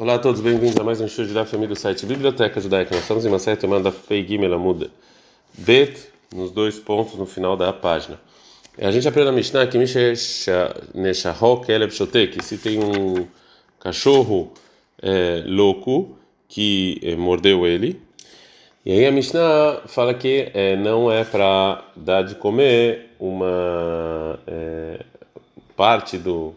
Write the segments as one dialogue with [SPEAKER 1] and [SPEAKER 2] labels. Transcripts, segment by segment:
[SPEAKER 1] Olá a todos, bem-vindos a mais um de da família do site Biblioteca Judaica. Nós estamos em uma série chamada Fei Gimel Amuda. Bet, nos dois pontos no final da página. A gente aprende na Mishnah que Neshahok Keleb Shotek, se tem um cachorro é, louco que é, mordeu ele. E aí a Mishnah fala que é, não é para dar de comer uma é, parte do,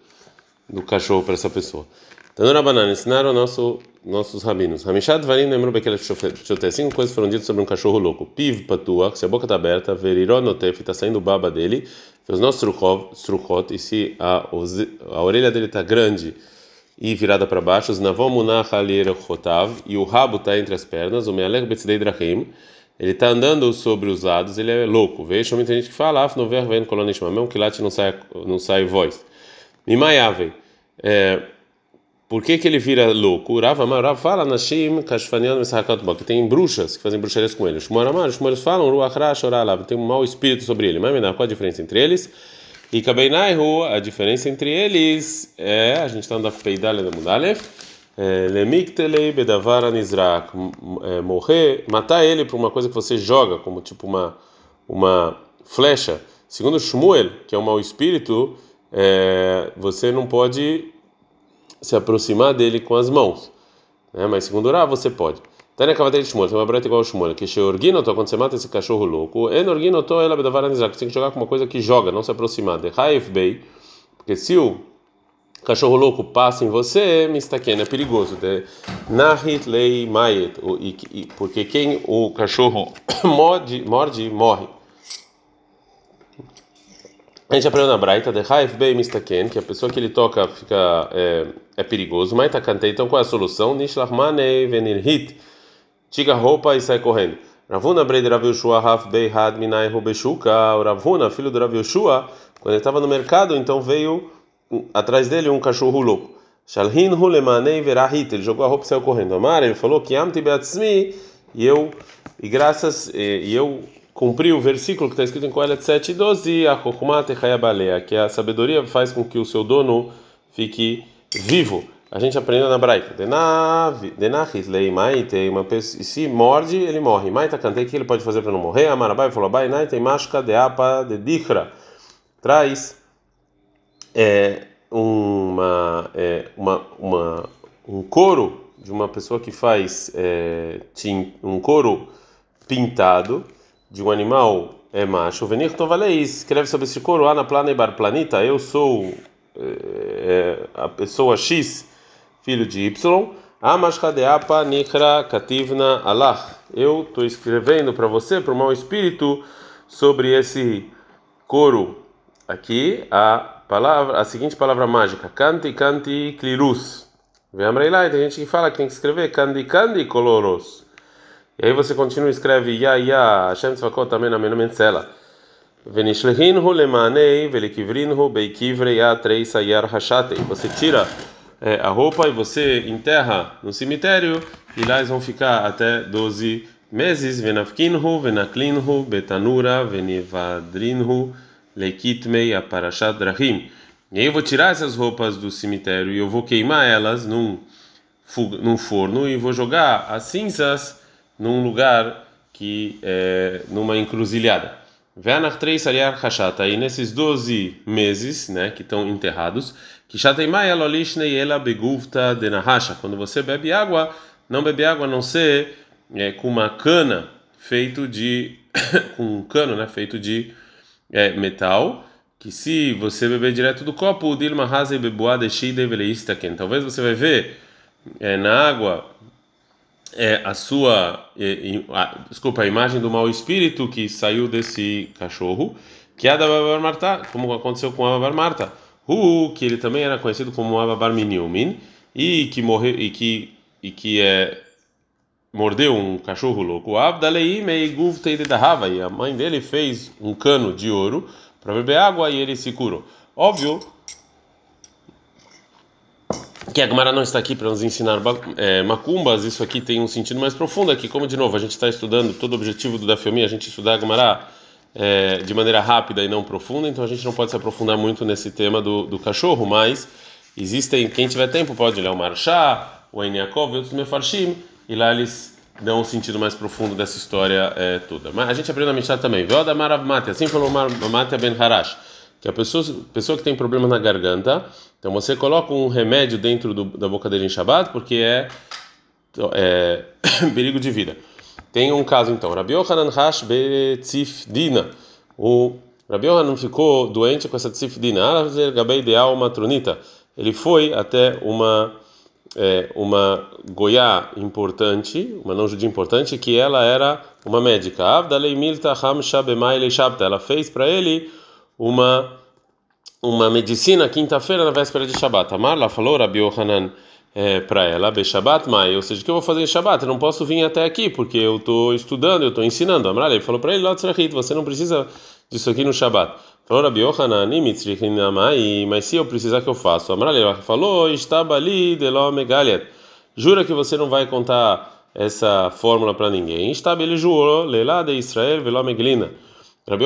[SPEAKER 1] do cachorro para essa pessoa. Tanura Banana, ensinaram nosso, nossos rabinos. Hamishad Varim lembrou Bekel Shoté. Cinco coisas foram ditas sobre um cachorro louco. Piv Patua, se a boca está aberta, Verirotnotef, está saindo baba dele, nossos Struchot, e se a, a orelha dele está grande e virada para baixo, os Navomunach Rotav, e o rabo está entre as pernas, o Mealech Betzidei Drahim, ele está andando sobre os lados, ele é louco. Veja, muita gente que fala, Af Nover Ven Kolonishmamem, que lá não sai, não sai voz. Mimaiave. É, por que, que ele vira louco? Rav Amar, fala Nashim Kashfanian que tem bruxas que fazem bruxarias com ele. Shmuel Amar, Shmuel falam Ruach Rash Oralav, tem um mau espírito sobre ele. Mas qual a diferença entre eles? E Kabeinaihu, a diferença entre eles é, a gente está andando Peidale da Mudalef, é, Lemiktelei Bedavara Nizrak, é, morrer, matar ele por uma coisa que você joga, como tipo uma, uma flecha. Segundo Shmuel, que é um mau espírito, é, você não pode se aproximar dele com as mãos. Né? Mas segundo Rav, você pode. Tânia de Shmuel, tem uma breta igual ao Shmuel, que Sheorginoto, quando você mata esse cachorro louco, Enorginoto, ela bedavar você tem que jogar com uma coisa que joga, não se aproximar. De Haif Bey, porque se o cachorro louco passa em você, mistaken, é perigoso. De Nahit Lei Mayet, porque quem o cachorro morde, morde morre. A gente aprendeu na Braita, de Haif Bey Mistaken, que a pessoa que ele toca fica é, é perigoso. Mas tá cantei, então qual é a solução? Nishlachmanei venirhit. Tira a roupa e sai correndo. Ravuna Brei de Rav Yoshua Haf Had Minai Rubeshuka. O Ravuna, filho do Rav Yoshua, quando ele estava no mercado, então veio atrás dele um cachorro louco. Shalhin Hulemanei Verahit. Ele jogou a roupa e saiu correndo. Amar, ele falou que Amti. E eu, e graças, e eu cumprir o versículo que está escrito em Coelet 7 e 12, a que a sabedoria faz com que o seu dono fique vivo. A gente aprendeu na Braita. Denachis lei maite, uma pessoa, se morde, ele morre. Maita cantei que ele pode fazer para não morrer. Amarabai falou: Bai naite mashka de apa de dichra. Traz é, uma, é, uma, uma, um couro de uma pessoa que faz é, um couro pintado de um animal é macho, venir tovalei, escreve sobre esse coro, na plana e bar planita, eu sou é, a pessoa X, filho de Y, amashkadeapa nikra kativna Allah. Eu estou escrevendo para você, para o mau espírito, sobre esse coro aqui, a palavra, a seguinte palavra mágica, canti canti clirus. Vem a tem gente que fala que tem que escrever canti canti coloros. E aí você continua e escreve Ya Ya Hashem Tzvakot Amen Amen Amen Tzela. Venishlehinhu lemanei velikivrinhu beikivrei atrei sayar hashatei. Você tira é, a roupa e você enterra no cemitério e lá eles vão ficar até 12 meses. Venafkinhu venaklinhu betanura venivadrinhu lekitmei aparashat drahim. E aí eu vou tirar essas roupas do cemitério e eu vou queimar elas num, num forno e vou jogar as cinzas num lugar que é numa encruzilhada. Veanach três sariar hashata e nesses 12 meses, né, que estão enterrados, que shateimai alolishnei ela beguvta de nahasha. Quando você bebe água, não bebe água a não ser é, com uma cana feito de com um cano, né, feito de é, metal, que se você beber direto do copo, dilma hase bebuá de shide Talvez você vai ver é, na água é a sua, é, a, desculpa, a imagem do mau espírito que saiu desse cachorro, que é a da Babar Marta, como aconteceu com a Babar Marta, uh, que ele também era conhecido como Ababar Miniumin, e que morreu e que e que é mordeu um cachorro louco. Abdalei meiguvtei de dahava, e a mãe dele fez um cano de ouro para beber água e ele se curou. Óbvio que a Gemara não está aqui para nos ensinar é, macumbas, isso aqui tem um sentido mais profundo aqui. Como de novo a gente está estudando, todo o objetivo do Dafiomi é a gente estudar a Gemara é, de maneira rápida e não profunda, então a gente não pode se aprofundar muito nesse tema do, do cachorro, mas existem, quem tiver tempo pode ler o Marchá, o Eniakov e outros Mefarshim, e lá eles dão um sentido mais profundo dessa história é, toda. Mas a gente aprendeu na Mishnah também. Marav Mate, assim falou Mate Ben Harash, que a pessoa, pessoa que tem problema na garganta, então você coloca um remédio dentro do, da boca dele em Shabbat, porque é, é perigo de vida. Tem um caso então, Rabi Yohanan Hash Betzifdina, o Rabi Yohanan ficou doente com essa tzifdina, Gabei de Alma Tronita. Ele foi até uma é, uma goiá importante, uma não judia importante, que ela era uma médica. Ela fez para ele uma uma medicina quinta-feira na véspera de Shabbat. Amar lá falou Rabi Yohanan é, para ela, Beshabat Mai, ou seja, o que eu vou fazer em Shabbat? Eu não posso vir até aqui porque eu estou estudando, eu estou ensinando. Amar, ele falou para ele, você não precisa disso aqui no Shabbat. Falou Rabi Yohanan, mas se eu precisar que eu faço? Amar, ele falou, estava ali, delo megaliat. Jura que você não vai contar essa fórmula para ninguém. Estava ele jurou, lelá de Israel, velo meglina. Rabi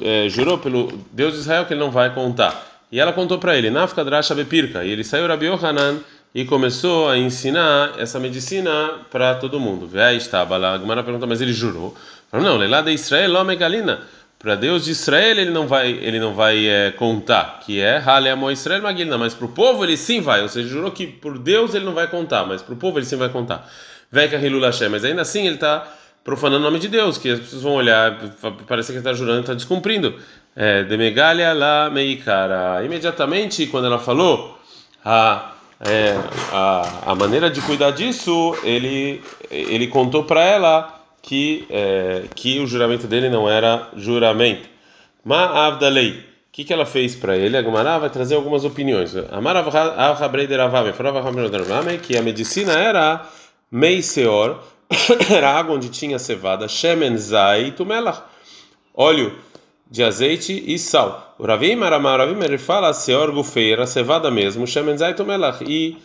[SPEAKER 1] é, jurou pelo Deus de Israel que ele não vai contar. E ela contou para ele, Nafka Drasha Bepirka. E ele saiu, Rabi Yohanan, e começou a ensinar essa medicina para todo mundo. Aí estava lá, a pergunta, mas ele jurou? Falou, não, lá de Israel, lá megalina. Para Deus de Israel ele não vai, ele não vai é, contar, que é Hale Amo Israel Magilina, mas para o povo ele sim vai. Ou seja, jurou que por Deus ele não vai contar, mas para o povo ele sim vai contar. Veka Hilul mas ainda assim ele está profanando o nome de Deus, que as pessoas vão olhar, parece que está jurando, está descumprindo. É, Demegalia la meikara. Imediatamente, quando ela falou a, é, a, a maneira de cuidar disso, ele, ele contou para ela que, é, que o juramento dele não era juramento. Ma'avdalei. O que, que ela fez para ele? A Gemara vai trazer algumas opiniões. Amar que a medicina era meiseor era água onde tinha cevada, shemen melach, óleo de azeite e sal. O Ravim ele fala seor gufeira, cevada mesmo, shemen melach e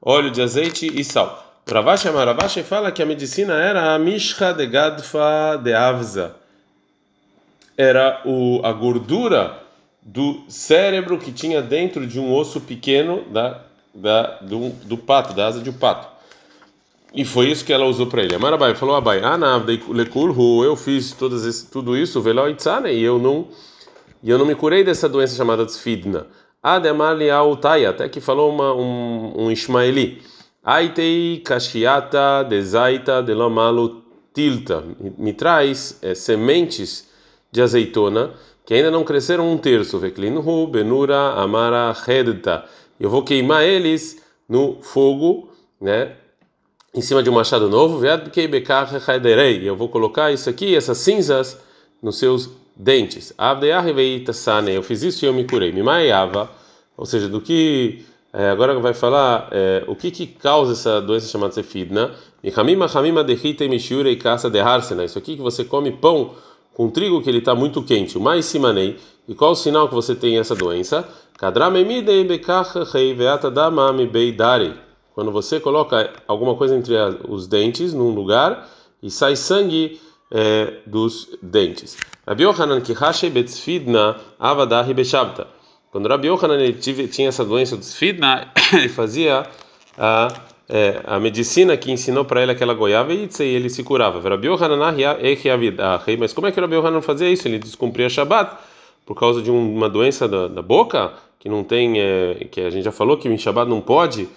[SPEAKER 1] óleo de azeite e sal. Ravashi Amaravashi fala que a medicina era a mishcha de gadfa de avza. Era o, a gordura do cérebro que tinha dentro de um osso pequeno da, da, do, do pato, da asa de um pato. E foi isso que ela usou para ele. Amarabai falou: Abai, lekulhu, eu fiz todas esse, tudo isso, velo itzane, e eu não e eu não me curei dessa doença chamada tsfidna. Ademali autaya, até que falou uma, um, um ismaeli. Aitei kashiata dezaita delamalu tilta. Me traz é, sementes de azeitona que ainda não cresceram um terço. Veklinhu benura amara redta. Eu vou queimar eles no fogo, né? Em cima de um machado novo, eu vou colocar isso aqui, essas cinzas, nos seus dentes. Eu fiz isso e eu me curei. Mimaiava, ou seja, do que é, agora vai falar é, o que, que causa essa doença chamada sefidna. Isso aqui que você come pão com trigo que ele está muito quente. O mais simanei. E qual o sinal que você tem essa doença? Kadramemidei bekach heiveata damami beidari quando você coloca alguma coisa entre os dentes num lugar e sai sangue é, dos dentes. Rabi Yohanan kihashe betzfidna avadahi beshabta. Quando Rabi Yohanan ele tinha essa doença do sfidna, ele fazia a é, a medicina que ensinou para ele aquela goiaba e ele se curava. Rabi Yohanan mas como é que Rabi Yohanan fazia isso? Ele descumpria Shabbat por causa de uma doença da, da boca que não tem, é, que a gente já falou que em Shabbat não pode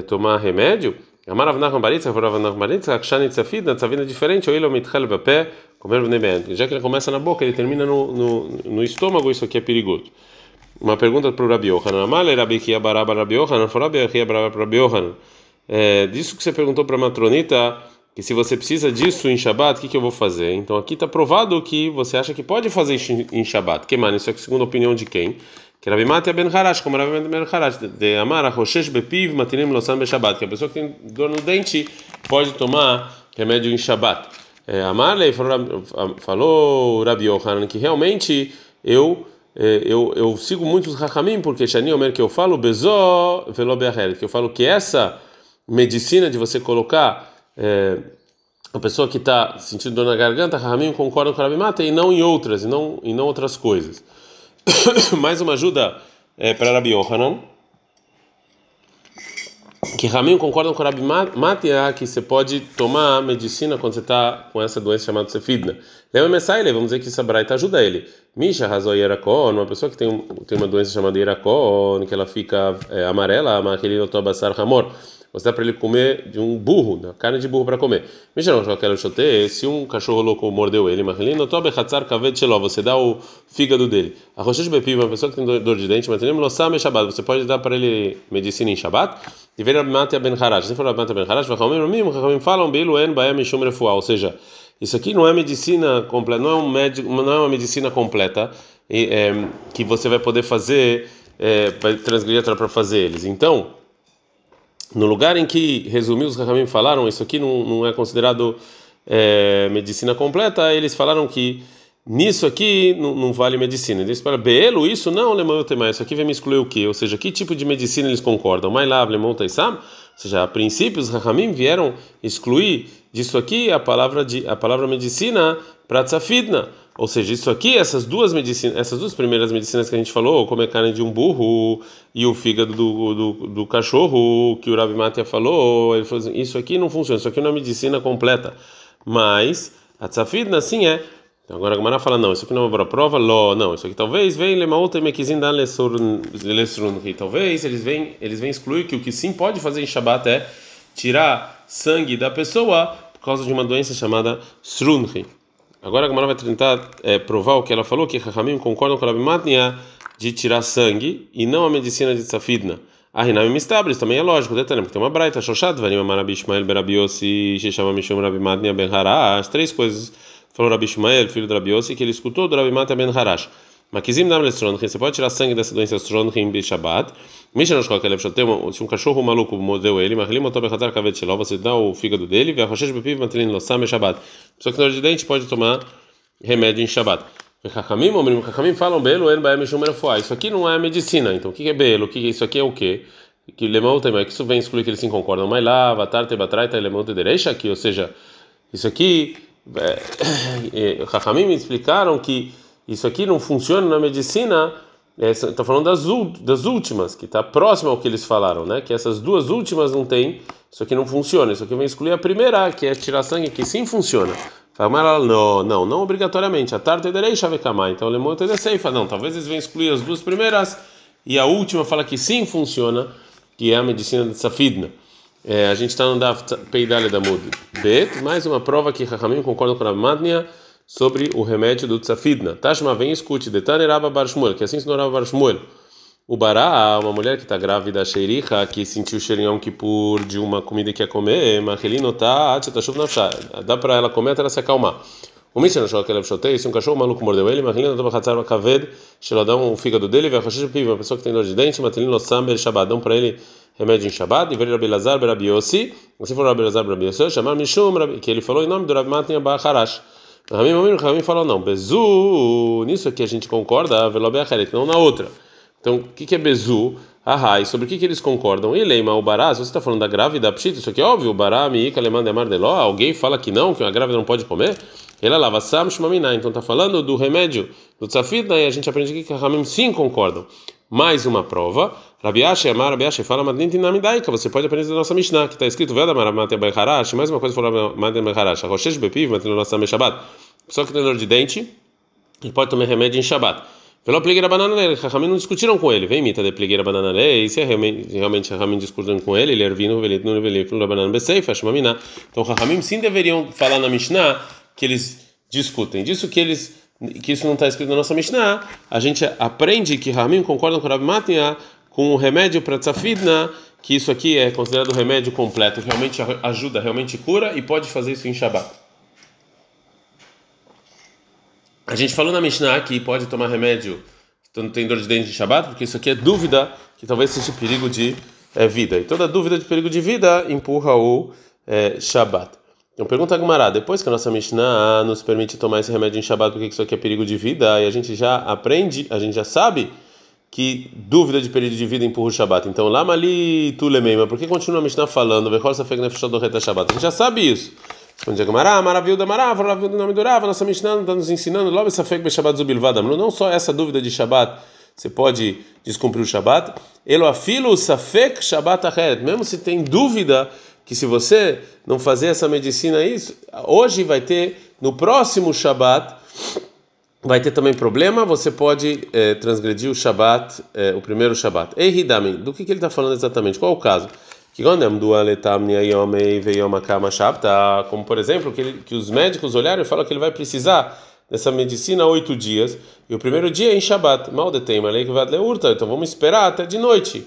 [SPEAKER 1] tomar remédio, é diferente, já que ele começa na boca, ele termina no, no, no estômago, isso aqui é perigoso. Uma pergunta para o Rabi Yohanan. É, disso que você perguntou para a matronita, que se você precisa disso em Shabat, o que, que eu vou fazer? Então aqui está provado que você acha que pode fazer em Shabat. Que mano, isso é a segunda opinião de quem? que Rabi Matia ben Harash, como Rabi ben Harash, de Amar, Roshesh Bepiv, Matinim Losan Beshabat, que a pessoa que tem dor no dente pode tomar remédio em Shabat. É, Amarley falou Rabi Yohanan que realmente eu é, eu, eu sigo muitos Rahamim, porque Shani Omer que eu falo Bezó Velo que eu falo que essa medicina de você colocar é, a pessoa que está sentindo dor na garganta, Rahamim concorda com Rabi Mata e não em outras, e não, e não outras coisas. Mais uma ajuda é, para Rabi Yohanan. que Ramin concordam com o Rabi Matia que você pode tomar medicina quando você está com essa doença chamada Cefidna. Leva Messaile, vamos dizer que essa braita ajuda ele. Misha razou Yerakon, uma pessoa que tem, tem uma doença chamada Yerakon, que ela fica é, amarela, aquele otobassar ramor. Você dá para ele comer de um burro, da carne de burro para comer. Misha não quero choter, se um cachorro louco mordeu ele, Marlino, tobe hatzar kavet shelo, você dá o fígado dele. A rocha de bepi, uma pessoa que tem dor de dente, mas lossam shabat, você pode dar para ele medicina em shabat. E ver Matia ben Harash, se for Matia ben Harash, vai falam, Beilu en baem mishum refuah, ou seja, isso aqui não é medicina completa, não é um médico, não é uma medicina completa é, que você vai poder fazer é, para transgredir para fazer eles. Então, no lugar em que resumiu os Rahamim falaram isso aqui não, não é considerado é, medicina completa, eles falaram que nisso aqui não, não vale medicina. Eles falaram, Belo, isso não, Lemão mais. Isso aqui vem me excluir o quê? Ou seja, que tipo de medicina eles concordam? Mais lá, Lemão Taisam? Ou seja, a princípio os Rahamim vieram excluir disso aqui a palavra de a palavra medicina para tzafidna. Ou seja, isso aqui, essas duas medicinas, essas duas primeiras medicinas que a gente falou, comer carne de um burro e o fígado do, do, do cachorro, que o Rabi Matia falou, ele falou assim, isso aqui não funciona, isso aqui não é medicina completa. Mas a tzafidna sim é. Então agora a Gamara fala, não, isso aqui não é uma prova, lo, não, isso aqui talvez vem lemaouta mekizin dan lesrunri, talvez eles vêm, eles vêm excluir que o que sim pode fazer em Shabat é tirar sangue da pessoa por causa de uma doença chamada srunri. Agora a Gamara vai tentar é, provar o que ela falou, que Rahamim concordam com a Rabi de tirar sangue e não a medicina de Safidna. A Rinami Mistabris também é lógico, detalhe, porque tem uma braita, Shoshat, Varim Amarabi Ishmael Berabiosi, Sheshama Mishum Rabi Matnia Ben Harash, três coisas, falou Rabi Ishmael, filho do Rabiosi, que ele escutou do Rabi Matnia Ben Harash. Makizim dam lestronchim, você pode tirar sangue dessa doença stronchim de Shabbat. Misha nos qualquer lev se um cachorro maluco mordeu ele, mas lima tobe khatar kavet shelo, você dá o fígado dele, ve achoshesh bepiv matlin lo sam Shabbat. Pessoa que tem dor de dente pode tomar remédio em Shabbat. Chachamim, omrim, chachamim falam belo, en baem refuah. Isso aqui não é medicina. Então o que é belo? O que isso aqui é o quê? Que lemão mas que isso vem excluir que eles se concordam. Mas lá, vatar te batraita lemão te derecha aqui, ou seja, isso aqui, Chachamim me explicaram que isso aqui não funciona na medicina, estou é, falando das, das últimas, que está próximo ao que eles falaram, né? Que essas duas últimas não tem, isso aqui não funciona. Isso aqui vai excluir a primeira, que é tirar sangue, que sim funciona. Fala, não, não, não obrigatoriamente. A tarde derei chavecamar. Então, o lemon fala, não, talvez eles venham excluir as duas primeiras e a última fala que sim funciona, que é a medicina de Safidna. É, a gente está no Daf Peidale da Mud Bet, mais uma prova que Rahamim concorda com a Madnia sobre o remédio do tzafidna. Tashma, vem escute, Detane Rabba Bar Shmuel, que assim ensinou Rabba Bar Shmuel. O Bará, uma mulher que está grávida, xerica, que sentiu o cheirinho que por de uma comida que ia comer, Marcelino tá, dá para ela comer até ela se acalmar. O Mishnah achou que ela chotei, se um cachorro maluco mordeu ele, Marcelino tá para kaved, sheladão o fígado dele, vai rocher piva, uma pessoa que tem dor de dente, Marcelino samber shabadão para ele remédio em Shabbat, e ver Rabi Lazar Rabi Yossi, se for Rabi Lazar Rabi Yossi, chamar Mishum, que ele falou em nome do Rabi Abacharash. Ramim Ramim Ramim falou não, Bezu, nisso aqui a gente concorda, Velobe Achelet, não na outra. Então, o que, que é Bezu? Ah, e sobre o que, que eles concordam? E o Bará, se você está falando da grávida, pshit, isso aqui é óbvio, o Bará, Miika, Aleman, Demar, Deló, alguém fala que não, que uma grávida não pode comer? Ela lava Sam, Shmamina, então está falando do remédio do Tzafid, e a gente aprende aqui que Ramim sim concordam. Mais uma prova, Rabi Ashi, Amar, Rabi Ashi, fala Madinti Namidaika, você pode aprender da nossa Mishnah, que está escrito, Veda Maramate Becharash, mais uma coisa falou Mate Becharash, Roshesh Bepiv, Matino nossa Meshabat, só que tem dor de dente, ele pode tomar remédio em Shabat. Pelo pligueira banana lei, Rahamim não discutiram com ele. Vem mita de pligueira banana lei, se é realmente Rahamim discutiram com ele, ele ervino velit no velit no banana beseifa, shmamina. Então Rahamim sim deveriam falar na Mishnah que eles discutem. Disso que eles que isso não está escrito na nossa Mishnah, a gente aprende que Rahamim concordam com Rabi Matia com o remédio para tzafidna, que isso aqui é considerado remédio completo, realmente ajuda, realmente cura e pode fazer isso em Shabbat. A gente falou na Mishnah que pode tomar remédio quando tem dor de dente de Shabbat, porque isso aqui é dúvida que talvez seja perigo de é, vida. E toda dúvida de perigo de vida empurra o é, Shabbat. Então pergunta a Gumará, depois que a nossa Mishnah nos permite tomar esse remédio em Shabbat, porque isso aqui é perigo de vida, e a gente já aprende, a gente já sabe que dúvida de perigo de vida empurra o Shabbat. Então, lá mali tu lemeima, por que continua a Mishnah falando? A gente já sabe isso. Responde a Gamara, maravilha da Marav, maravilha do nome do Rav, nossa Mishnah está nos ensinando, logo essa fake Shabbat Zubilvadam. Não só essa dúvida de Shabbat você pode descumprir o Shabat. Elo afilo safek Shabat acheret, mesmo se tem dúvida que se você não fazer essa medicina aí, hoje vai ter, no próximo Shabat, vai ter também problema, você pode é, transgredir o Shabat, é, o primeiro Shabat. Ei, do que, que ele está falando exatamente? Qual é o caso? Que como por exemplo, que, ele, que os médicos olharam e falaram que ele vai precisar dessa medicina oito dias, e o primeiro dia é em Shabat, mal detém, então vamos esperar até de noite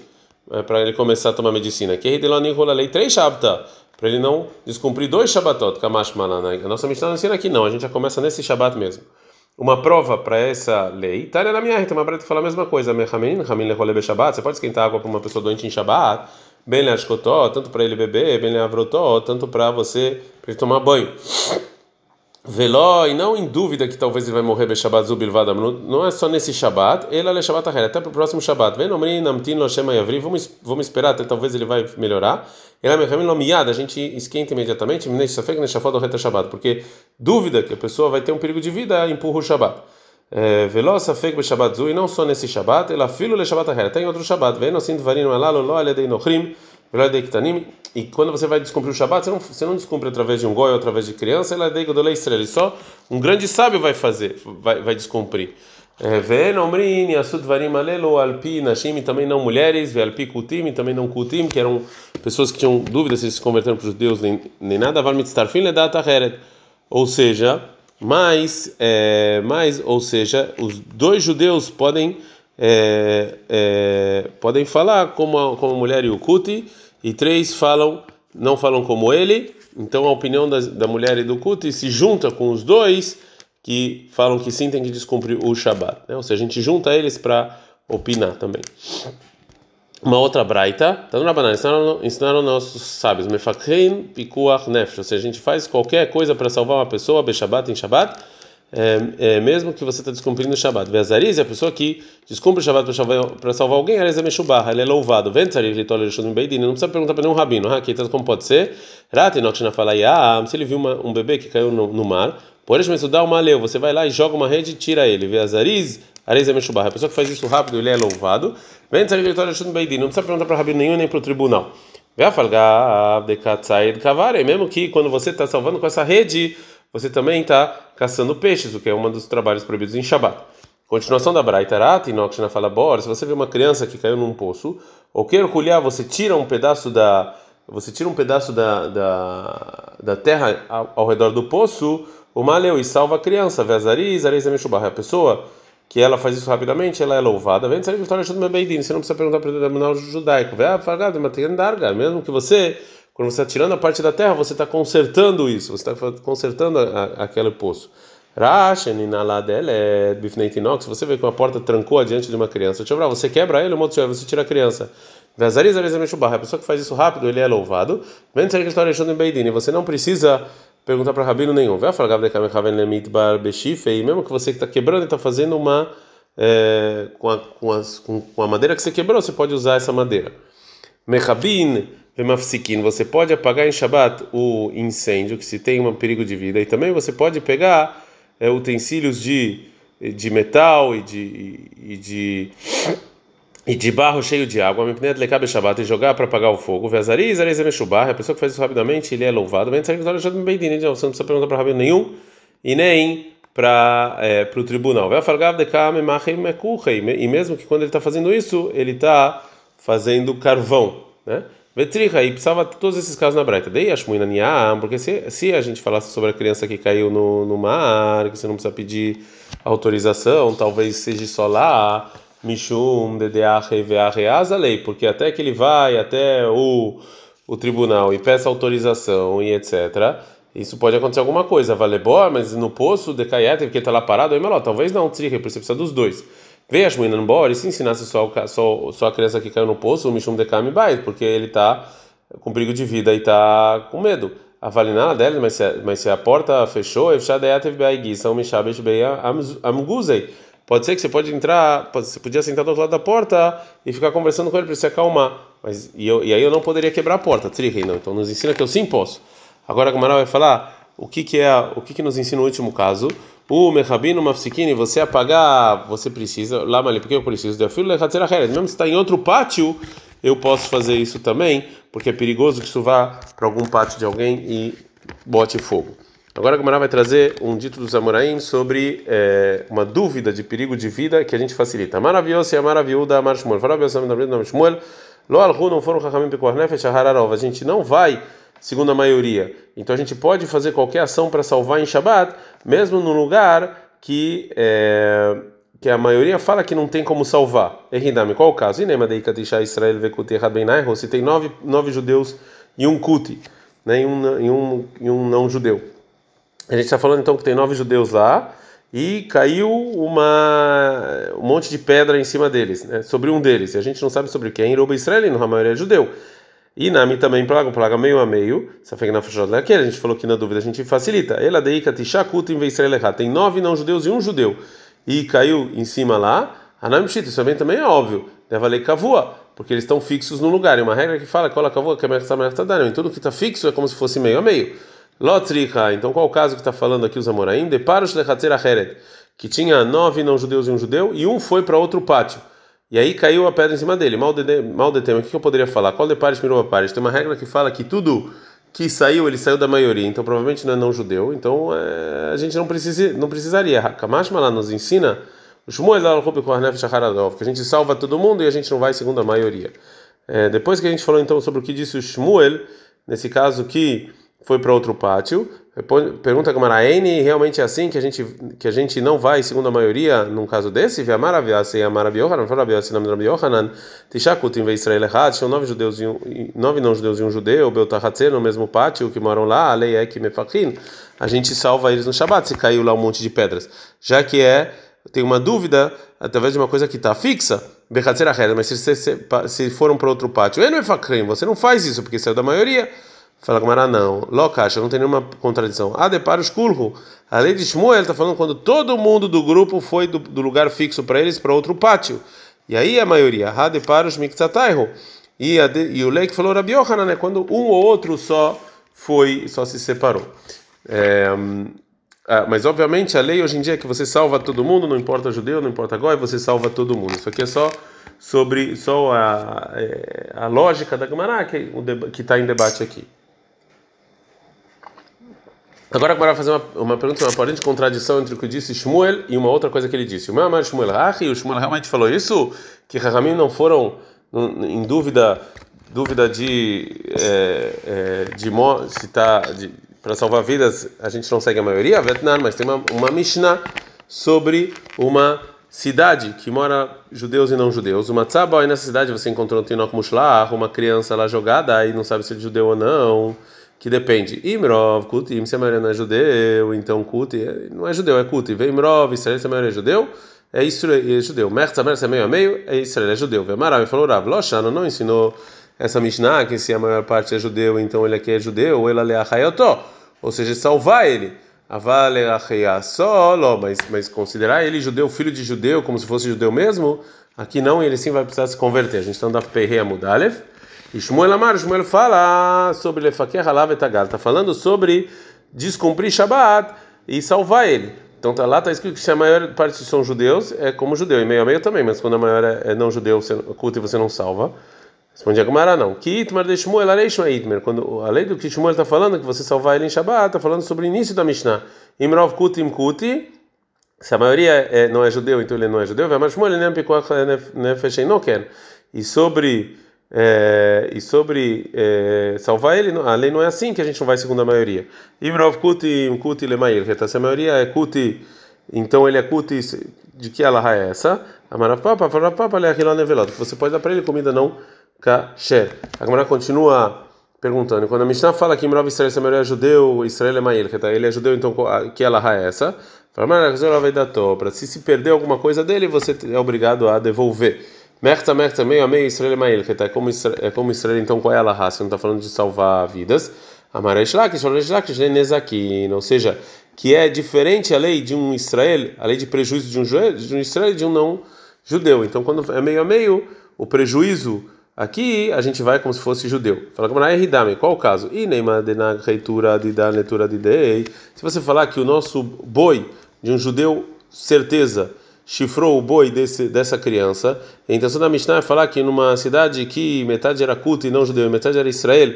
[SPEAKER 1] é, para ele começar a tomar medicina. Que lei três Shabbat, para ele não descumprir dois Shabbatot, Kamash Malana. A nossa medicina não ensina aqui não, a gente já começa nesse Shabat mesmo. Uma prova para essa lei, tá na minha tem uma breta que fala a mesma coisa, Mechamin, Hamin Lecholebe Shabbat, você pode esquentar água para uma pessoa doente em Shabat, bem tanto para ele beber, bem tanto para você, para ele tomar banho. Veló, e não em dúvida que talvez ele vai morrer Beshabat Zubilvada, não é só nesse Shabat, ele é Shabat Aher, até para o próximo Shabat. Vem Omri Namtin Lo Shema Yavri, vamos, vamos esperar até talvez ele vai melhorar. Ele é Mechamim Lomiada, a gente esquenta imediatamente, Minei Shafek Neshafot Reta Shabat, porque dúvida que a pessoa vai ter um perigo de vida, empurra o Shabat. Veló Safek Beshabat Zu, e não só nesse Shabat, ela filo Le Shabat Aher, tem outro Shabat. Vem Nosim Dvarim Alalo Lo Aledei Nochrim, e quando você vai descumprir o Shabat, você não, você não descumpre através de um goi ou através de criança, ela é Israel. Só um grande sábio vai fazer, vai, vai descumprir. É, Ven Omrin, Yasudvarim Alelo, Alpi, Nashim, também não mulheres, Alpi Kutim, também não Kutim, que eram pessoas que tinham dúvidas se se converteram para os judeus nem, nem nada, Val Mitztarfin Ledat Aheret. Ou seja, mais, é, mais, ou seja, os dois judeus podem é, é, podem falar como a, como a mulher e o Kuti, e três falam não falam como ele. Então a opinião da, da mulher e do Kuti se junta com os dois que falam que sim tem que descumprir o Shabat. Né? Ou seja, a gente junta eles para opinar também. Uma outra braita, tá no Rabanan, ensinaram, ensinaram nossos sábios, nefesh, ou seja, a gente faz qualquer coisa para salvar uma pessoa, Beshabat em Shabat, é, é, mesmo que você está descumprindo o Shabbat. Vezariz é a pessoa que descumpre o Shabbat para salvar, alguém, Arez é Meshubah, ele é louvado. Venzariz, não precisa perguntar para nenhum rabino, ah, como pode ser? Ratinokshina fala, ah, se ele viu uma, um bebê que caiu no, no mar, por isso, estudar uma leu, você vai lá e joga uma rede e tira ele. Vezariz, Arez é Meshubah, a pessoa que faz isso rápido, ele é louvado. Venzariz, não precisa perguntar para rabino nenhum nem para o tribunal. Mesmo que quando você está salvando com essa rede, você também está caçando peixes, o que é um dos trabalhos proibidos em Shabat. Continuação da Braitarat, Inokshina fala Bor, se você vê uma criança que caiu num poço, ou quer colher, você tira um pedaço da você tira um pedaço da, da, da terra ao, ao redor do poço, o maleu e salva a criança, Vezariz, Ariz A pessoa que ela faz isso rapidamente, ela é louvada. Vem você não precisa perguntar para o tribunal judaico. Mesmo que você quando você está tirando a parte da terra, você está consertando isso, você está consertando a, a, aquele poço. Se você vê que uma porta trancou adiante de uma criança, você quebra ele, você tira a criança. A pessoa que faz isso rápido, ele é louvado. Você não precisa perguntar para rabino nenhum. E mesmo que você está quebrando e está fazendo uma. É, com, a, com, as, com, a madeira que você quebrou, você pode usar essa madeira. Mechabin Vemafsikin, você pode apagar em Shabat o incêndio, que se tem um perigo de vida, e também você pode pegar é, utensílios de, de metal e de, e de, e de barro cheio de água, e jogar para apagar o fogo. Vezariz, Ariz, a pessoa que faz isso rapidamente, ele é louvado. Você não precisa perguntar para Rabino nenhum e nem para é, o tribunal. E mesmo que quando ele está fazendo isso, ele está fazendo carvão, né? Vetricha, e precisava todos esses casos na Braita. Daí Ashmuina Niam, porque se, se a gente falasse sobre a criança que caiu no, no mar, que você não precisa pedir autorização, talvez seja só lá, Mishum, DDA, lei, porque até que ele vai até o, o tribunal e peça autorização e etc. Isso pode acontecer alguma coisa, vale boa, mas no poço de porque está lá parado, aí melhor, talvez não, Tricha, você precisa dos dois. Veja Shmuinan embora, e se ensinasse só, só, só a criança que caiu no poço, o Mishum Dekami Bait, porque ele está com perigo de vida e está com medo. A valinada dela, mas se, a, mas se a porta fechou, Pode ser que você pode entrar, pode, você podia sentar do outro lado da porta e ficar conversando com ele para se acalmar. Mas e, eu, e aí eu não poderia quebrar a porta, não. Então nos ensina que eu sim posso. Agora a Gamara vai falar o que que é, o que que nos ensina o último caso, o Mechabino Mafsikini, você apagar, você precisa, lá, mas por que eu preciso? De filho Mesmo se está em outro pátio, eu posso fazer isso também, porque é perigoso que isso vá para algum pátio de alguém e bote fogo. Agora a Gamara vai trazer um dito dos Amoraim sobre é, uma dúvida de perigo de vida que a gente facilita. Maravilhoso e a maravilhuda Amar Shmuel. Lo alhu não foram Chachamim Pekornefesh Hararov. A gente não vai segundo a maioria. Então a gente pode fazer qualquer ação para salvar em Shabat, mesmo no lugar que é, que a maioria fala que não tem como salvar. Erindame, qual o caso? Israel Se tem nove, nove judeus e um kuti, né, e, um, e, um, e um não judeu. A gente está falando então que tem nove judeus lá e caiu uma um monte de pedra em cima deles, né, sobre um deles. E a gente não sabe sobre quem. Roba Israel, a maioria é judeu. E Nami também plaga, plaga meio a meio. na A gente falou que na dúvida a gente facilita. Ela deika tishakutim veisraelecha. Tem nove não judeus e um judeu. E caiu em cima lá. Anam shit, isso também, também é óbvio. Leva lei kavua, porque eles estão fixos no lugar. E uma regra que fala cola kavua que é Em tudo que está fixo é como se fosse meio a meio. Lotricha, então qual o caso que está falando aqui os Amoraim? Deparos lechatzer acheret, que tinha nove não judeus e um judeu, e um foi para outro pátio. E aí caiu a pedra em cima dele. Mal de, mal de tema. O que eu poderia falar? Qual de pares mirou a pares? Tem uma regra que fala que tudo que saiu, ele saiu da maioria. Então provavelmente não é não judeu. Então é, a gente não, precisa, não precisaria. Kamashma lá nos ensina que a gente salva todo mundo e a gente não vai segundo a maioria. É, depois que a gente falou então sobre o que disse o Shmuel, nesse caso que foi para outro pátio, Pergunta a Maraene, realmente é assim que a gente que a gente não vai, segundo a maioria, num caso desse? Vê a maravilhosa e a maravilhosa, fala Rabi nome Rabi Yohanan, Tishakut em Israel errado, tinham nove judeus e um, nove não judeus e um judeu, Beltahatzer no mesmo pátio que moram lá, a lei é que mefachin. A gente salva eles no Shabat se caiu lá um monte de pedras, já que é tem uma dúvida através de uma coisa que está fixa, Bechatzer mas se, se, se foram para outro pátio, você não faz isso porque saiu da maioria. Fala Gamara, não. Locacha, não tem nenhuma contradição. Ah, depara os kulhu. A lei de Shmuel está falando quando todo mundo do grupo foi do, do lugar fixo para eles para outro pátio. E aí a maioria. Ah, depara os. E, e o lei que falou Rabi Yohanan, né? Quando um ou outro só foi, só se separou. É, ah, mas obviamente a lei hoje em dia é que você salva todo mundo, não importa judeu, não importa goi, você salva todo mundo. Isso aqui é só sobre só a, é, a lógica da Gemara que está em debate aqui. Agora agora fazer uma, uma pergunta, uma aparente contradição entre o que disse Shmuel e uma outra coisa que ele disse. O meu amado Shmuel Rahi, o Shmuel realmente falou isso? Que Rahamim não foram em dúvida dúvida de é, é, de se tá para salvar vidas a gente não segue a maioria Vietnã mas tem uma, uma Mishnah sobre uma cidade que mora judeus e não judeus uma tzaba aí nessa cidade você encontrou um tinok mushlah uma criança lá jogada aí não sabe se é judeu ou não que depende. Imrov, Kuti, se a maioria não é judeu, então Kuti não é judeu, é Kuti. Vem Imrov, Israel, se a maioria é judeu, é Israel, é judeu. Mertz, se é meio a meio, é Israel, é judeu. Vemarav falou, Rav, Loshano não ensinou essa Mishnah, que se a maior parte é judeu, então ele aqui é judeu, ou ele é achayotó, ou seja, salvar ele. Avale solo, mas mas considerar ele judeu, filho de judeu, como se fosse judeu mesmo, aqui não, ele sim vai precisar se converter. A gente está andando Perreia Mudalev. E Shmuel Amar, Shmuel fala sobre Lefaker Halav Etagal, está falando sobre descumprir Shabbat e salvar ele. Então tá lá está escrito que se a maior parte são judeus, é como judeu, e meio a meio também, mas quando a maior é não judeu, você e você não salva. Responde a Gumara, não. Que Itmar de Shmuel, a lei Itmer. Quando a lei do que Shmuel está falando, que você salvar ele em Shabbat, está falando sobre o início da Mishnah. Imrov Kutim Kuti, se a maioria é, não é judeu, então ele não é judeu. Vai Shmuel, ele nem não quer. E sobre é, e sobre é, salvar ele, a lei não é assim que a gente não vai segundo a maioria. Imrov kuti kuti lemair, se a maioria é kuti, então ele é kuti de que ela é essa? Amarav papa, farav papa, nevelot. Você pode dar para ele comida não kasher. A Gemara continua perguntando, quando a Mishnah fala que Imrov Israel, se a maioria é judeu, Israel é mair, ele é judeu, então que ela é essa? Para se se perder alguma coisa dele, você é obrigado a devolver. Merta, merta, meio a meio, Israel é como é como Israel, então qual é a Laha? Você não está falando de salvar vidas. Amaresh Lakish, Amaresh Lakish, Nezakin, ou seja, que é diferente a lei de um Israel, a lei de prejuízo de um, de um Israel e de um não judeu. Então, quando é meio a meio, o prejuízo aqui a gente vai como se fosse judeu. Fala como é Ridame, qual o caso? E de na reitura de da leitura de dei. Se você falar que o nosso boi de um judeu, certeza, chifrou o boi desse, dessa criança. A intenção da Mishnah é falar que numa cidade que metade era culto e não judeu, metade era Israel,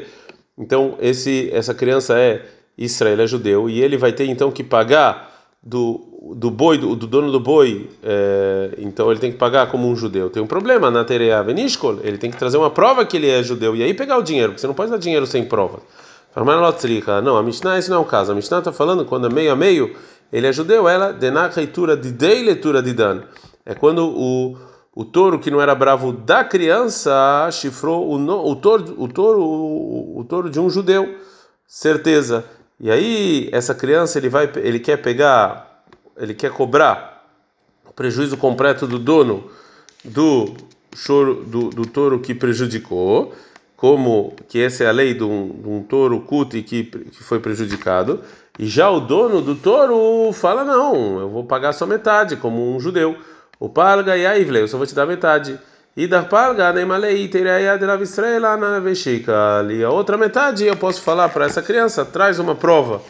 [SPEAKER 1] então esse, essa criança é Israel, é judeu, e ele vai ter então que pagar do, do boi, do, do dono do boi, é, então ele tem que pagar como um judeu. Tem um problema na Tereia Venishkol, ele tem que trazer uma prova que ele é judeu e aí pegar o dinheiro, porque você não pode dar dinheiro sem prova. Não, a Mishnah isso não é o caso. A Mishnah está falando quando é meio a meio, ele é judeu, ela denar reitura de dei leitura de dan. É quando o, o touro que não era bravo da criança chifrou o, o touro, o touro, o, o touro de um judeu, certeza. E aí essa criança ele vai, ele quer pegar, ele quer cobrar o prejuízo completo do dono do choro do, do touro que prejudicou, como que essa é a lei de um, de um touro cuti que, que foi prejudicado. E já o dono do touro fala não, eu vou pagar só metade, como um judeu. O palga e a eu só vou te dar metade. E da palga, neimalei, tereia de lavistrela na vexika. E a outra metade eu posso falar para essa criança: traz uma prova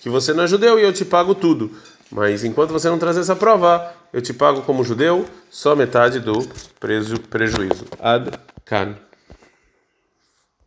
[SPEAKER 1] que você não é judeu e eu te pago tudo. Mas enquanto você não traz essa prova, eu te pago como judeu só metade do prejuízo. Ad can.